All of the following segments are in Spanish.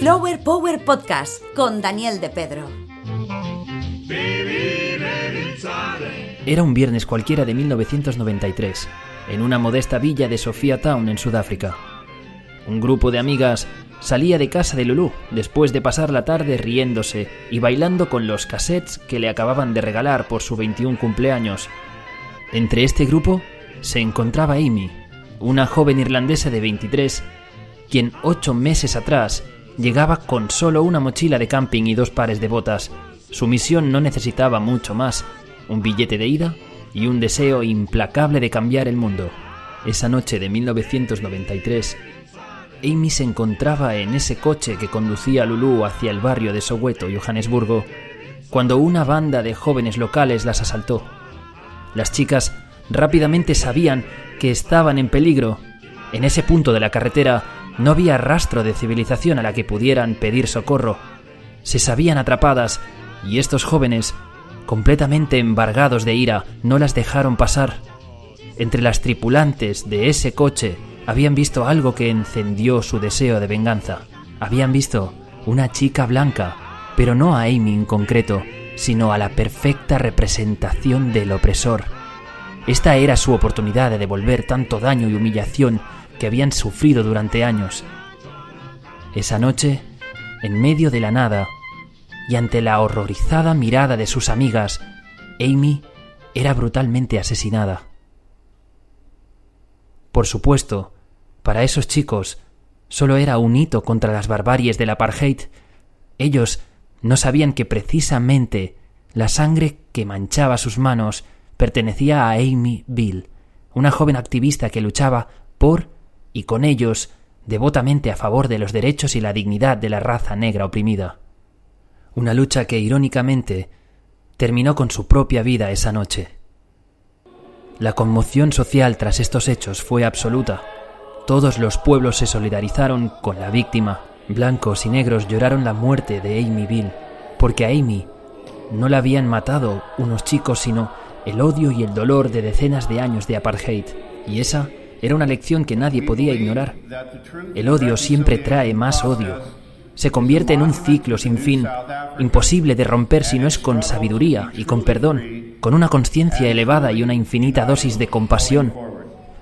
Flower Power Podcast con Daniel de Pedro. Era un viernes cualquiera de 1993, en una modesta villa de Sofia Town, en Sudáfrica. Un grupo de amigas salía de casa de Lulu después de pasar la tarde riéndose y bailando con los cassettes que le acababan de regalar por su 21 cumpleaños. Entre este grupo se encontraba Amy, una joven irlandesa de 23, quien ocho meses atrás llegaba con solo una mochila de camping y dos pares de botas. Su misión no necesitaba mucho más, un billete de ida y un deseo implacable de cambiar el mundo. Esa noche de 1993, Amy se encontraba en ese coche que conducía a Lulu hacia el barrio de Soweto, Johannesburgo, cuando una banda de jóvenes locales las asaltó. Las chicas rápidamente sabían que estaban en peligro. En ese punto de la carretera no había rastro de civilización a la que pudieran pedir socorro. Se sabían atrapadas y estos jóvenes, completamente embargados de ira, no las dejaron pasar. Entre las tripulantes de ese coche habían visto algo que encendió su deseo de venganza. Habían visto una chica blanca, pero no a Amy en concreto, sino a la perfecta representación del opresor. Esta era su oportunidad de devolver tanto daño y humillación que habían sufrido durante años. Esa noche, en medio de la nada, y ante la horrorizada mirada de sus amigas, Amy era brutalmente asesinada. Por supuesto, para esos chicos solo era un hito contra las barbaries del apartheid. Ellos no sabían que precisamente la sangre que manchaba sus manos pertenecía a Amy Bill, una joven activista que luchaba por y con ellos devotamente a favor de los derechos y la dignidad de la raza negra oprimida. Una lucha que, irónicamente, terminó con su propia vida esa noche. La conmoción social tras estos hechos fue absoluta. Todos los pueblos se solidarizaron con la víctima. Blancos y negros lloraron la muerte de Amy Bill, porque a Amy no la habían matado unos chicos, sino el odio y el dolor de decenas de años de apartheid. Y esa era una lección que nadie podía ignorar. El odio siempre trae más odio. Se convierte en un ciclo sin fin, imposible de romper si no es con sabiduría y con perdón, con una conciencia elevada y una infinita dosis de compasión.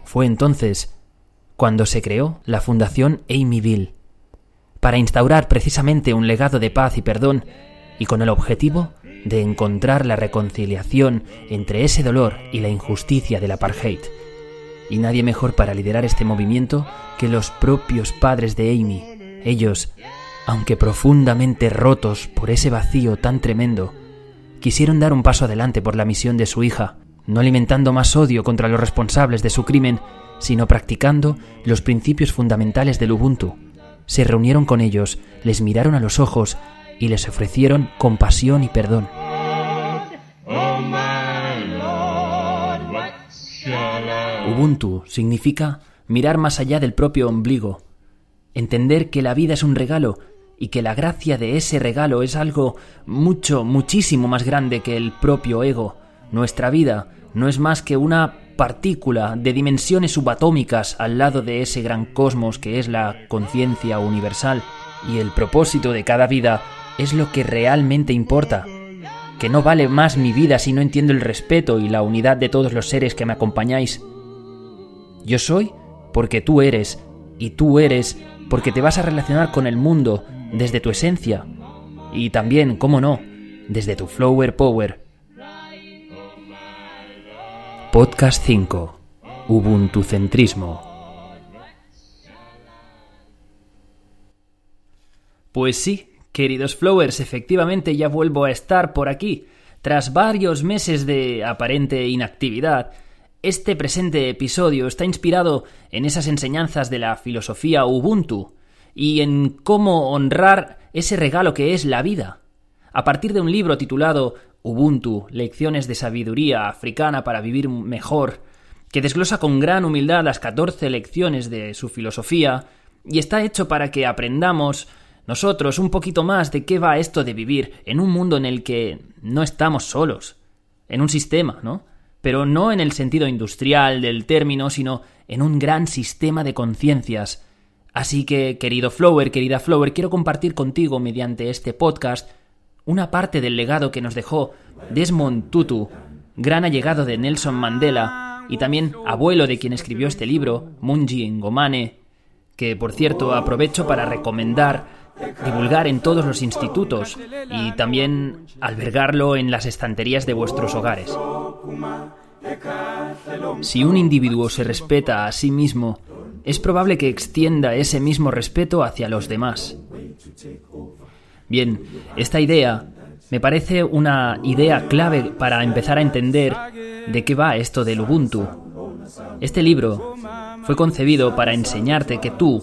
Fue entonces cuando se creó la Fundación Amyville, para instaurar precisamente un legado de paz y perdón y con el objetivo de encontrar la reconciliación entre ese dolor y la injusticia del apartheid. Y nadie mejor para liderar este movimiento que los propios padres de Amy. Ellos, aunque profundamente rotos por ese vacío tan tremendo, quisieron dar un paso adelante por la misión de su hija, no alimentando más odio contra los responsables de su crimen, sino practicando los principios fundamentales del Ubuntu. Se reunieron con ellos, les miraron a los ojos y les ofrecieron compasión y perdón. Ubuntu significa mirar más allá del propio ombligo, entender que la vida es un regalo y que la gracia de ese regalo es algo mucho, muchísimo más grande que el propio ego. Nuestra vida no es más que una partícula de dimensiones subatómicas al lado de ese gran cosmos que es la conciencia universal, y el propósito de cada vida es lo que realmente importa. Que no vale más mi vida si no entiendo el respeto y la unidad de todos los seres que me acompañáis. Yo soy porque tú eres, y tú eres porque te vas a relacionar con el mundo desde tu esencia, y también, cómo no, desde tu flower power. Podcast 5. Ubuntu centrismo. Pues sí, queridos flowers, efectivamente ya vuelvo a estar por aquí. Tras varios meses de aparente inactividad, este presente episodio está inspirado en esas enseñanzas de la filosofía Ubuntu y en cómo honrar ese regalo que es la vida. A partir de un libro titulado Ubuntu, Lecciones de Sabiduría Africana para Vivir Mejor, que desglosa con gran humildad las 14 lecciones de su filosofía, y está hecho para que aprendamos nosotros un poquito más de qué va esto de vivir en un mundo en el que no estamos solos, en un sistema, ¿no? Pero no en el sentido industrial del término, sino en un gran sistema de conciencias, Así que, querido Flower, querida Flower, quiero compartir contigo mediante este podcast una parte del legado que nos dejó Desmond Tutu, gran allegado de Nelson Mandela y también abuelo de quien escribió este libro, Munji Ngomane, que por cierto aprovecho para recomendar divulgar en todos los institutos y también albergarlo en las estanterías de vuestros hogares. Si un individuo se respeta a sí mismo, es probable que extienda ese mismo respeto hacia los demás. Bien, esta idea me parece una idea clave para empezar a entender de qué va esto del Ubuntu. Este libro fue concebido para enseñarte que tú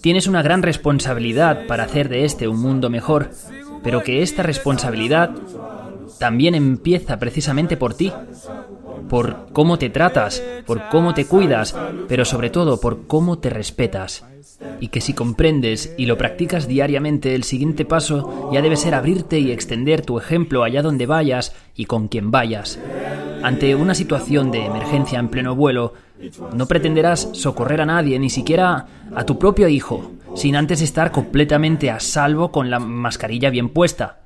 tienes una gran responsabilidad para hacer de este un mundo mejor, pero que esta responsabilidad también empieza precisamente por ti, por cómo te tratas, por cómo te cuidas, pero sobre todo por cómo te respetas. Y que si comprendes y lo practicas diariamente, el siguiente paso ya debe ser abrirte y extender tu ejemplo allá donde vayas y con quien vayas. Ante una situación de emergencia en pleno vuelo, no pretenderás socorrer a nadie, ni siquiera a tu propio hijo, sin antes estar completamente a salvo con la mascarilla bien puesta.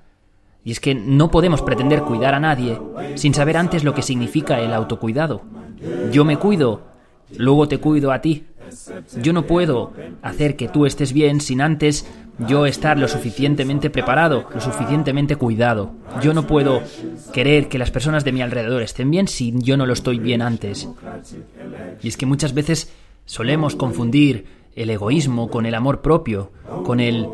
Y es que no podemos pretender cuidar a nadie sin saber antes lo que significa el autocuidado. Yo me cuido, luego te cuido a ti. Yo no puedo hacer que tú estés bien sin antes yo estar lo suficientemente preparado, lo suficientemente cuidado. Yo no puedo querer que las personas de mi alrededor estén bien si yo no lo estoy bien antes. Y es que muchas veces solemos confundir el egoísmo con el amor propio, con el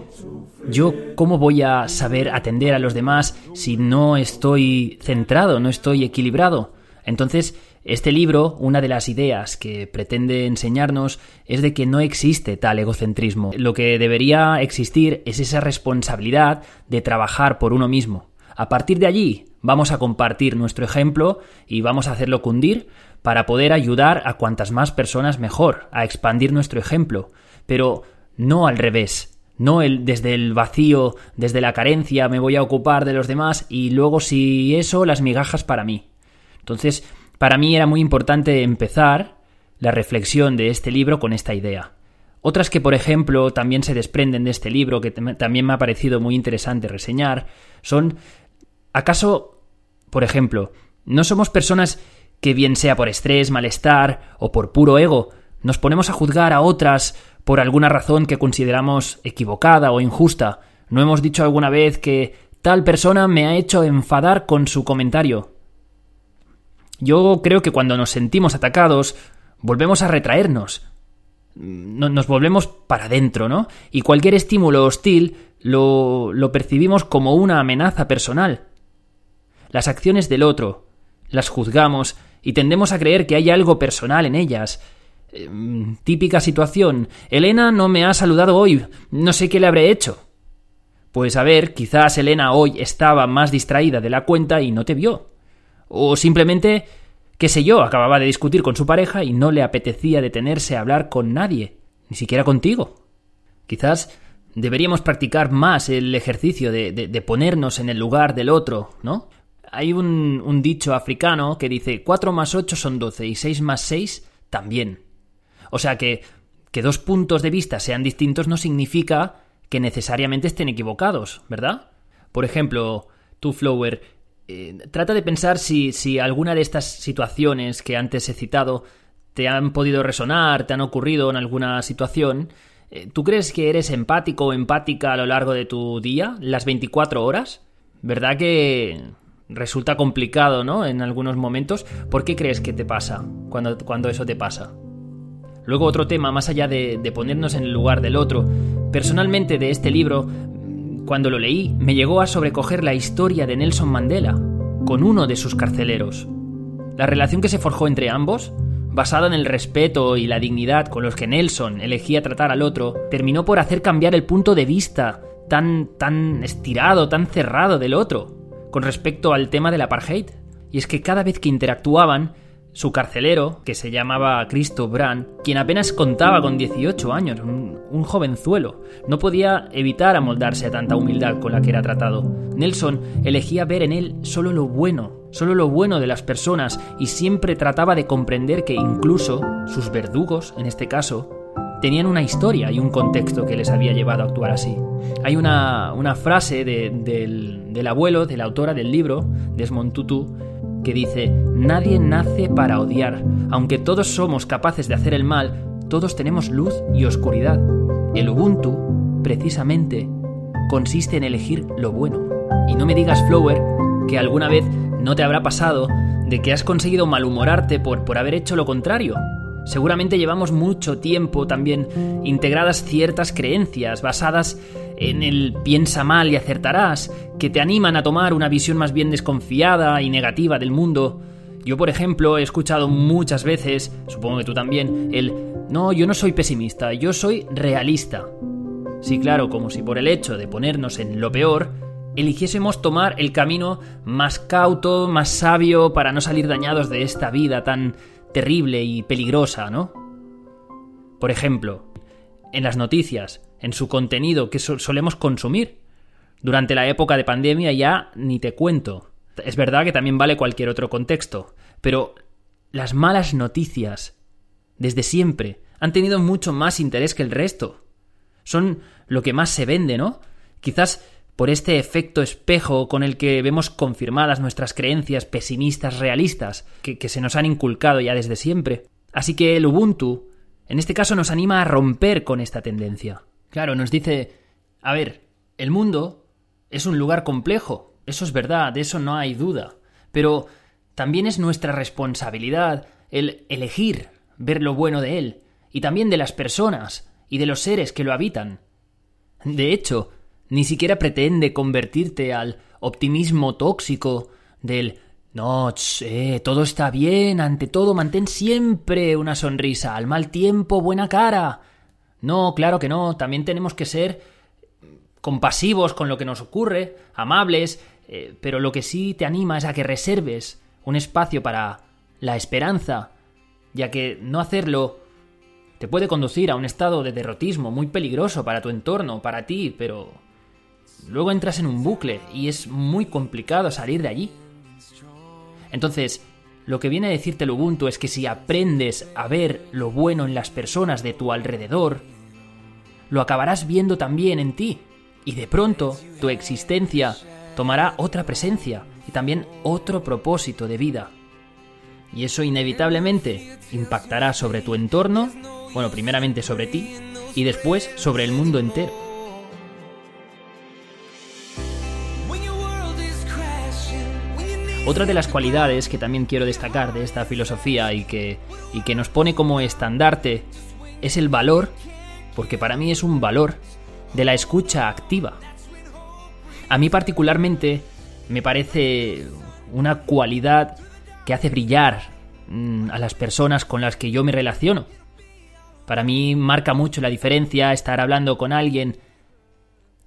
yo cómo voy a saber atender a los demás si no estoy centrado, no estoy equilibrado. Entonces, este libro, una de las ideas que pretende enseñarnos es de que no existe tal egocentrismo. Lo que debería existir es esa responsabilidad de trabajar por uno mismo. A partir de allí, vamos a compartir nuestro ejemplo y vamos a hacerlo cundir para poder ayudar a cuantas más personas mejor, a expandir nuestro ejemplo, pero no al revés. No el, desde el vacío, desde la carencia, me voy a ocupar de los demás y luego si eso, las migajas para mí. Entonces, para mí era muy importante empezar la reflexión de este libro con esta idea. Otras que, por ejemplo, también se desprenden de este libro, que también me ha parecido muy interesante reseñar, son, ¿acaso, por ejemplo, no somos personas que bien sea por estrés, malestar o por puro ego, nos ponemos a juzgar a otras por alguna razón que consideramos equivocada o injusta? ¿No hemos dicho alguna vez que tal persona me ha hecho enfadar con su comentario? Yo creo que cuando nos sentimos atacados, volvemos a retraernos. Nos volvemos para adentro, ¿no? Y cualquier estímulo hostil lo, lo percibimos como una amenaza personal. Las acciones del otro las juzgamos y tendemos a creer que hay algo personal en ellas. Em, típica situación. Elena no me ha saludado hoy. No sé qué le habré hecho. Pues a ver, quizás Elena hoy estaba más distraída de la cuenta y no te vio. O simplemente, qué sé yo, acababa de discutir con su pareja y no le apetecía detenerse a hablar con nadie, ni siquiera contigo. Quizás deberíamos practicar más el ejercicio de, de, ponernos en el lugar del otro, ¿no? Hay un, dicho africano que dice 4 más 8 son 12 y 6 más 6 también. O sea que que dos puntos de vista sean distintos no significa que necesariamente estén equivocados, ¿verdad? Por ejemplo, tú, Flower, eh, trata de pensar si, si alguna de estas situaciones que antes he citado te han podido resonar, te han ocurrido en alguna situación. Eh, ¿Tú crees que eres empático o empática a lo largo de tu día, las 24 horas? ¿Verdad que resulta complicado, ¿no? En algunos momentos. ¿Por qué crees que te pasa cuando, cuando eso te pasa? Luego otro tema, más allá de, de ponernos en el lugar del otro. Personalmente de este libro cuando lo leí, me llegó a sobrecoger la historia de Nelson Mandela, con uno de sus carceleros. La relación que se forjó entre ambos, basada en el respeto y la dignidad con los que Nelson elegía tratar al otro, terminó por hacer cambiar el punto de vista tan, tan estirado, tan cerrado del otro, con respecto al tema del apartheid. Y es que cada vez que interactuaban, su carcelero, que se llamaba Cristo Brand, quien apenas contaba con 18 años, un, jovenzuelo, no podía evitar amoldarse a tanta humildad con la que era tratado. Nelson elegía ver en él solo lo bueno, solo lo bueno de las personas y siempre trataba de comprender que incluso sus verdugos, en este caso, tenían una historia y un contexto que les había llevado a actuar así. Hay una, frase del, del, abuelo, de la autora del libro, Desmond Tutu, que dice, Nadie nace para odiar. Aunque todos somos capaces de hacer el mal, todos tenemos luz y oscuridad. El Ubuntu, precisamente, consiste en elegir lo bueno. Y no me digas, Flower, que alguna vez no te habrá pasado de que has conseguido malhumorarte por, por haber hecho lo contrario. Seguramente llevamos mucho tiempo también integradas ciertas creencias basadas en el piensa mal y acertarás, que te animan a tomar una visión más bien desconfiada y negativa del mundo. Yo, por ejemplo, he escuchado muchas veces, supongo que tú también, el no, yo no soy pesimista, yo soy realista. Sí, claro, como si por el hecho de ponernos en lo peor, eligiésemos tomar el camino más cauto, más sabio para no salir dañados de esta vida tan terrible y peligrosa, ¿no? Por ejemplo, en las noticias, en su contenido que solemos consumir. Durante la época de pandemia ya ni te cuento. Es verdad que también vale cualquier otro contexto, pero las malas noticias, desde siempre, han tenido mucho más interés que el resto. Son lo que más se vende, ¿no? Quizás por este efecto espejo con el que vemos confirmadas nuestras creencias pesimistas realistas que, se nos han inculcado ya desde siempre. Así que el Ubuntu, en este caso, nos anima a romper con esta tendencia. Claro, nos dice, a ver, el mundo es un lugar complejo, eso es verdad, de eso no hay duda, pero también es nuestra responsabilidad el elegir ver lo bueno de él, y también de las personas y de los seres que lo habitan. De hecho, ni siquiera pretende convertirte al optimismo tóxico del no, eh, todo está bien, ante todo mantén siempre una sonrisa, al mal tiempo buena cara. No, claro que no, también tenemos que ser compasivos con lo que nos ocurre, amables, eh, pero lo que sí te anima es a que reserves un espacio para la esperanza, ya que no hacerlo te puede conducir a un estado de derrotismo muy peligroso para tu entorno, para ti, pero luego entras en un bucle y es muy complicado salir de allí. Entonces, lo que viene a decirte el Ubuntu es que si aprendes a ver lo bueno en las personas de tu alrededor, lo acabarás viendo también en ti. Y de pronto, tu existencia tomará otra presencia y también otro propósito de vida. Y eso inevitablemente impactará sobre tu entorno, bueno, primeramente sobre ti, y después sobre el mundo entero. Otra de las cualidades que también quiero destacar de esta filosofía y que, y que nos pone como estandarte es el valor, porque para mí es un valor, de la escucha activa. A mí particularmente me parece una cualidad que hace brillar mm, a las personas con las que yo me relaciono. Para mí marca mucho la diferencia estar hablando con alguien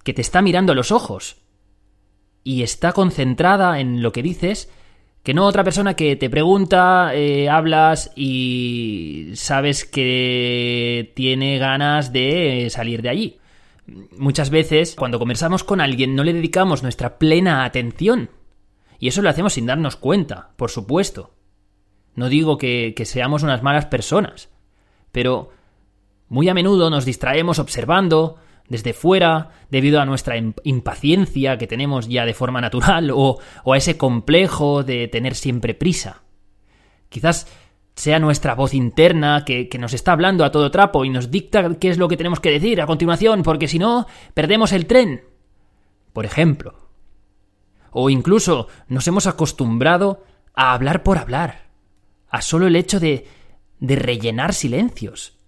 que te está mirando a los ojos y está concentrada en lo que dices, que no otra persona que te pregunta, eh, hablas y sabes que tiene ganas de salir de allí. Muchas veces, cuando conversamos con alguien, no le dedicamos nuestra plena atención. Y eso lo hacemos sin darnos cuenta, por supuesto. No digo que seamos unas malas personas, pero muy a menudo nos distraemos observando, desde fuera, debido a nuestra impaciencia que tenemos ya de forma natural o, a ese complejo de tener siempre prisa. Quizás sea nuestra voz interna que, que, nos está hablando a todo trapo y nos dicta qué es lo que tenemos que decir a continuación, porque si no, perdemos el tren. Por ejemplo. O incluso nos hemos acostumbrado a hablar por hablar, a solo el hecho de, de rellenar silencios.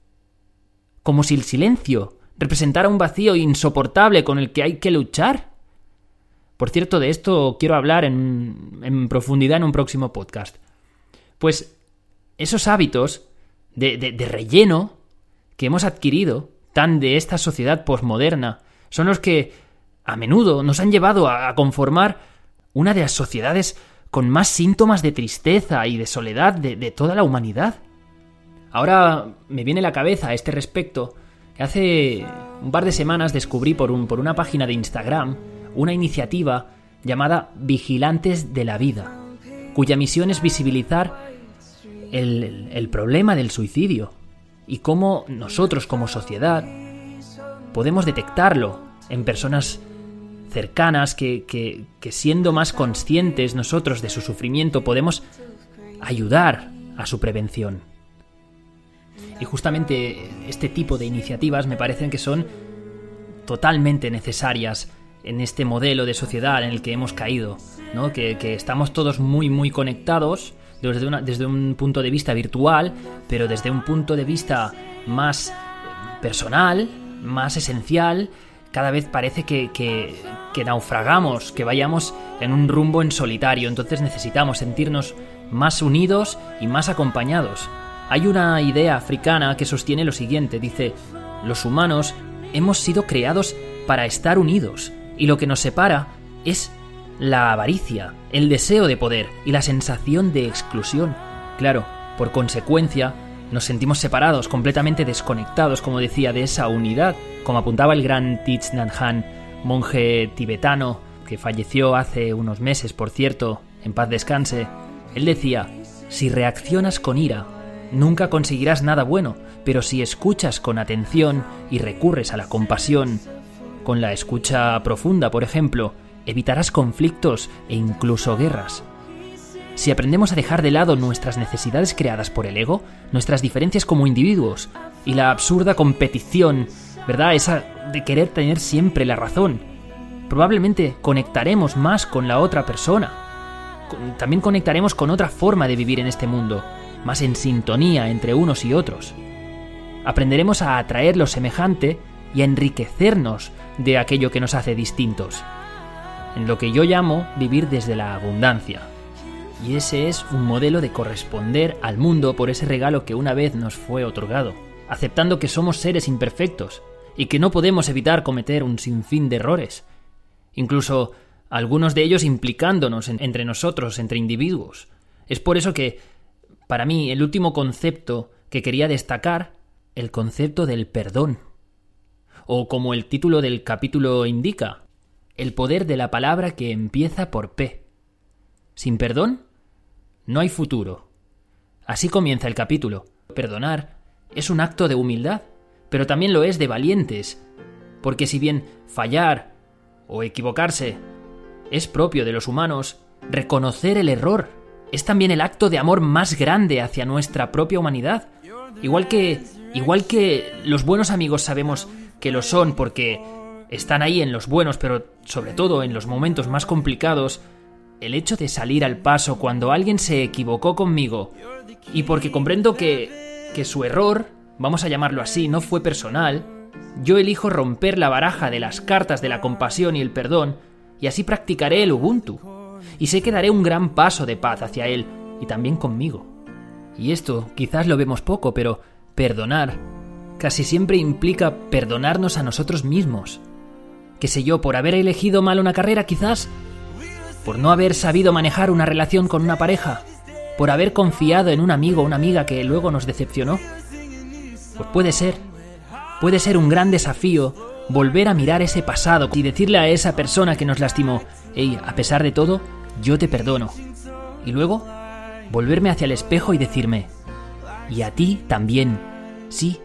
Como si el silencio representara un vacío insoportable con el que hay que luchar. Por cierto, de esto quiero hablar en, en profundidad en un próximo podcast. Pues esos hábitos de, relleno que hemos adquirido, tan de esta sociedad posmoderna, son los que a menudo nos han llevado a conformar una de las sociedades con más síntomas de tristeza y de soledad de, de, toda la humanidad. Ahora me viene a la cabeza a este respecto Hace un par de semanas descubrí por, un, por una página de Instagram una iniciativa llamada Vigilantes de la Vida, cuya misión es visibilizar el, el problema del suicidio. y cómo nosotros como sociedad podemos detectarlo en personas cercanas que, que, que, siendo más conscientes nosotros de su sufrimiento podemos ayudar a su prevención. Y justamente este tipo de iniciativas me parecen que son totalmente necesarias en este modelo de sociedad en el que hemos caído, ¿no? que, estamos todos muy muy conectados desde, una, desde un punto de vista virtual, pero desde un punto de vista más personal, más esencial, cada vez parece que, que, que, naufragamos, que vayamos en un rumbo en solitario, entonces necesitamos sentirnos más unidos y más acompañados. Hay una idea africana que sostiene lo siguiente, dice, los humanos hemos sido creados para estar unidos, y lo que nos separa es la avaricia, el deseo de poder y la sensación de exclusión. Claro, por consecuencia, nos sentimos separados, completamente desconectados, como decía, de esa unidad, como apuntaba el gran Thich Nhat Hanh, monje tibetano, que falleció hace unos meses, por cierto, en paz descanse. Él decía, si reaccionas con ira, nunca conseguirás nada bueno, pero si escuchas con atención y recurres a la compasión, con la escucha profunda, por ejemplo, evitarás conflictos e incluso guerras. Si aprendemos a dejar de lado nuestras necesidades creadas por el ego, nuestras diferencias como individuos y la absurda competición, ¿verdad? Esa de querer tener siempre la razón, probablemente conectaremos más con la otra persona. También conectaremos con otra forma de vivir en este mundo, más en sintonía entre unos y otros. Aprenderemos a atraer lo semejante y a enriquecernos de aquello que nos hace distintos en lo que yo llamo vivir desde la abundancia. Y ese es un modelo de corresponder al mundo por ese regalo que una vez nos fue otorgado, aceptando que somos seres imperfectos y que no podemos evitar cometer un sinfín de errores, incluso algunos de ellos implicándonos entre nosotros, entre individuos. Es por eso que, para mí, el último concepto que quería destacar, el concepto del perdón. O como el título del capítulo indica, el poder de la palabra que empieza por P. Sin perdón, no hay futuro. Así comienza el capítulo. Perdonar es un acto de humildad, pero también lo es de valientes, porque si bien fallar o equivocarse es propio de los humanos, reconocer el error es también el acto de amor más grande hacia nuestra propia humanidad. Igual que igual que los buenos amigos sabemos que lo son porque están ahí en los buenos, pero sobre todo en los momentos más complicados, el hecho de salir al paso cuando alguien se equivocó conmigo y porque comprendo que, que su error, vamos a llamarlo así, no fue personal, yo elijo romper la baraja de las cartas de la compasión y el perdón y así practicaré el Ubuntu. Y sé que daré un gran paso de paz hacia él y también conmigo. Y esto quizás lo vemos poco, pero perdonar casi siempre implica perdonarnos a nosotros mismos qué sé yo, por haber elegido mal una carrera quizás, por no haber sabido manejar una relación con una pareja, por haber confiado en un amigo o una amiga que luego nos decepcionó. Pues puede ser, puede ser un gran desafío volver a mirar ese pasado y decirle a esa persona que nos lastimó, hey, a pesar de todo, yo te perdono. Y luego, volverme hacia el espejo y decirme, y a ti también, sí,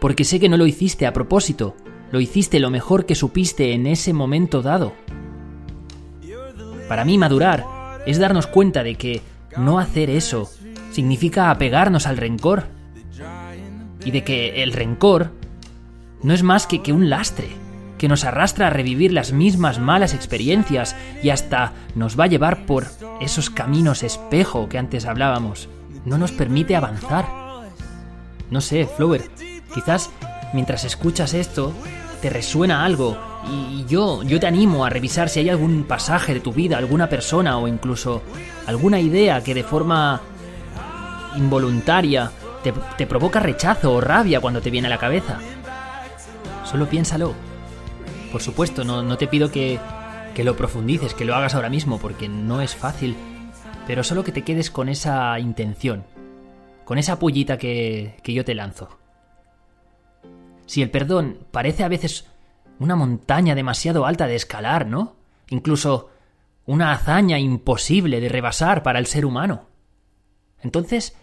porque sé que no lo hiciste a propósito, lo hiciste lo mejor que supiste en ese momento dado. Para mí madurar es darnos cuenta de que no hacer eso significa apegarnos al rencor. Y de que el rencor no es más que, que un lastre, que nos arrastra a revivir las mismas malas experiencias y hasta nos va a llevar por esos caminos espejo que antes hablábamos. No nos permite avanzar. No sé, Flower, quizás mientras escuchas esto, te resuena algo y yo, yo te animo a revisar si hay algún pasaje de tu vida, alguna persona o incluso alguna idea que de forma involuntaria te, te provoca rechazo o rabia cuando te viene a la cabeza. Solo piénsalo. Por supuesto, no, no te pido que, que lo profundices, que lo hagas ahora mismo, porque no es fácil, pero solo que te quedes con esa intención, con esa pullita que, que yo te lanzo. Si el perdón parece a veces una montaña demasiado alta de escalar, ¿no? Incluso una hazaña imposible de rebasar para el ser humano. Entonces,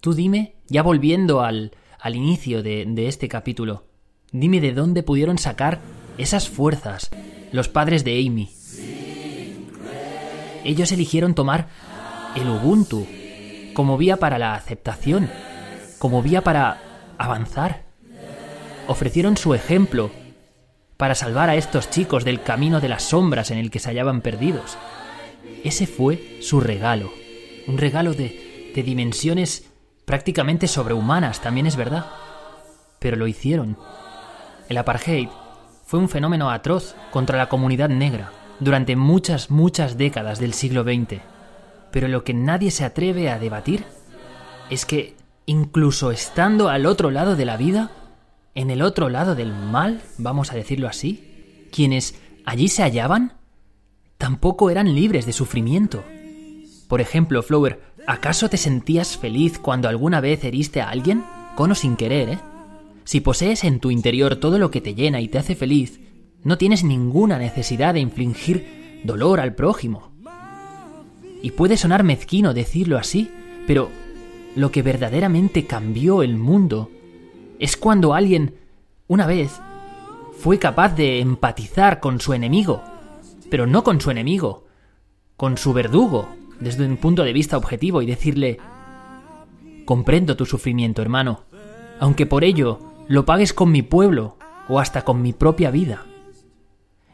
tú dime, ya volviendo al, al inicio de, de este capítulo. Dime de dónde pudieron sacar esas fuerzas los padres de Amy. Ellos eligieron tomar el Ubuntu como vía para la aceptación, como vía para avanzar. Ofrecieron su ejemplo para salvar a estos chicos del camino de las sombras en el que se hallaban perdidos. Ese fue su regalo, un regalo de, de dimensiones prácticamente sobrehumanas, también es verdad. Pero lo hicieron. El apartheid fue un fenómeno atroz contra la comunidad negra durante muchas, muchas décadas del siglo XX. Pero lo que nadie se atreve a debatir es que, incluso estando al otro lado de la vida, en el otro lado del mal, vamos a decirlo así, quienes allí se hallaban tampoco eran libres de sufrimiento. Por ejemplo, Flower, ¿acaso te sentías feliz cuando alguna vez heriste a alguien? Con o sin querer, ¿eh? Si posees en tu interior todo lo que te llena y te hace feliz, no tienes ninguna necesidad de infligir dolor al prójimo. Y puede sonar mezquino decirlo así, pero lo que verdaderamente cambió el mundo es cuando alguien, una vez, fue capaz de empatizar con su enemigo, pero no con su enemigo, con su verdugo, desde un punto de vista objetivo y decirle, comprendo tu sufrimiento, hermano, aunque por ello lo pagues con mi pueblo o hasta con mi propia vida.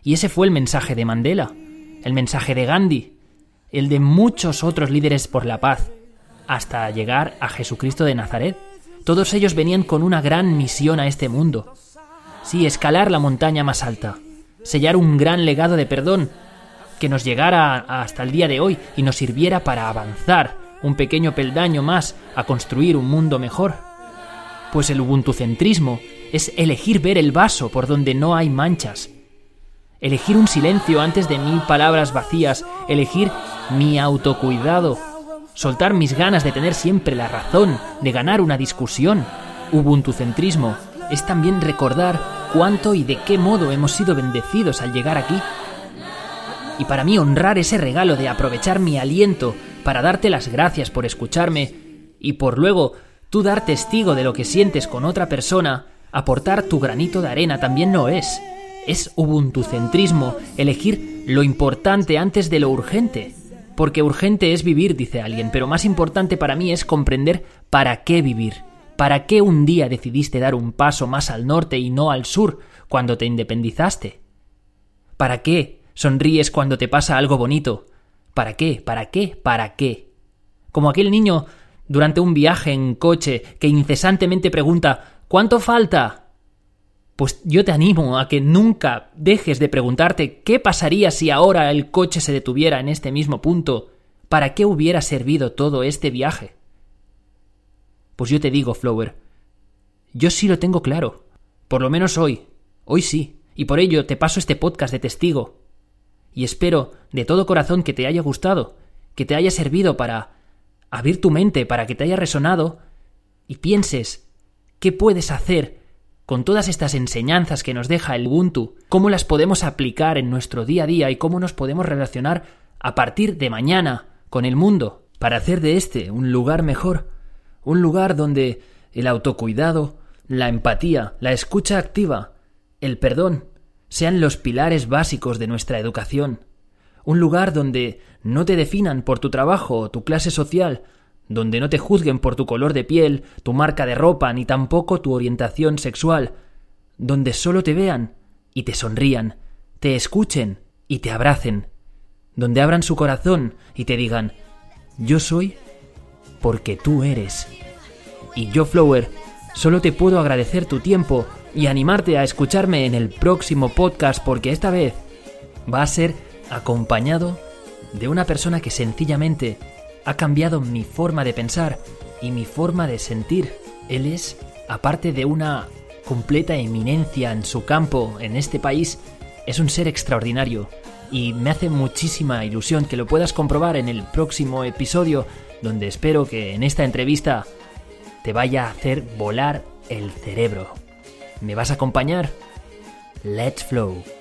Y ese fue el mensaje de Mandela, el mensaje de Gandhi, el de muchos otros líderes por la paz, hasta llegar a Jesucristo de Nazaret. Todos ellos venían con una gran misión a este mundo. Sí, escalar la montaña más alta, sellar un gran legado de perdón, que nos llegara hasta el día de hoy y nos sirviera para avanzar un pequeño peldaño más a construir un mundo mejor. Pues el ubuntucentrismo es elegir ver el vaso por donde no hay manchas, elegir un silencio antes de mil palabras vacías, elegir mi autocuidado, soltar mis ganas de tener siempre la razón, de ganar una discusión. Ubuntucentrismo es también recordar cuánto y de qué modo hemos sido bendecidos al llegar aquí. Y para mí honrar ese regalo de aprovechar mi aliento para darte las gracias por escucharme y por luego tú dar testigo de lo que sientes con otra persona, aportar tu granito de arena también no es. Es ubuntucentrismo elegir lo importante antes de lo urgente. Porque urgente es vivir, dice alguien, pero más importante para mí es comprender para qué vivir. ¿Para qué un día decidiste dar un paso más al norte y no al sur cuando te independizaste? ¿Para qué sonríes cuando te pasa algo bonito? ¿Para qué? ¿Para qué? ¿Para qué? Como aquel niño durante un viaje en coche que incesantemente pregunta ¿Cuánto falta? Pues yo te animo a que nunca dejes de preguntarte qué pasaría si ahora el coche se detuviera en este mismo punto. ¿Para qué hubiera servido todo este viaje? Pues yo te digo, Flower, yo sí lo tengo claro. Por lo menos hoy. Hoy sí. Y por ello te paso este podcast de testigo. Y espero de todo corazón que te haya gustado, que te haya servido para abrir tu mente, para que te haya resonado y pienses qué puedes hacer con todas estas enseñanzas que nos deja el Ubuntu, cómo las podemos aplicar en nuestro día a día y cómo nos podemos relacionar a partir de mañana con el mundo para hacer de este un lugar mejor, un lugar donde el autocuidado, la empatía, la escucha activa, el perdón, sean los pilares básicos de nuestra educación, un lugar donde no te definan por tu trabajo o tu clase social, donde no te juzguen por tu color de piel, tu marca de ropa, ni tampoco tu orientación sexual, donde solo te vean y te sonrían, te escuchen y te abracen, donde abran su corazón y te digan, yo soy porque tú eres. Y yo, Flower, solo te puedo agradecer tu tiempo y animarte a escucharme en el próximo podcast porque esta vez va a ser acompañado de una persona que sencillamente ha cambiado mi forma de pensar y mi forma de sentir. Él es, aparte de una completa eminencia en su campo en este país, es un ser extraordinario y me hace muchísima ilusión que lo puedas comprobar en el próximo episodio donde espero que en esta entrevista te vaya a hacer volar el cerebro. ¿Me vas a acompañar? Let's flow.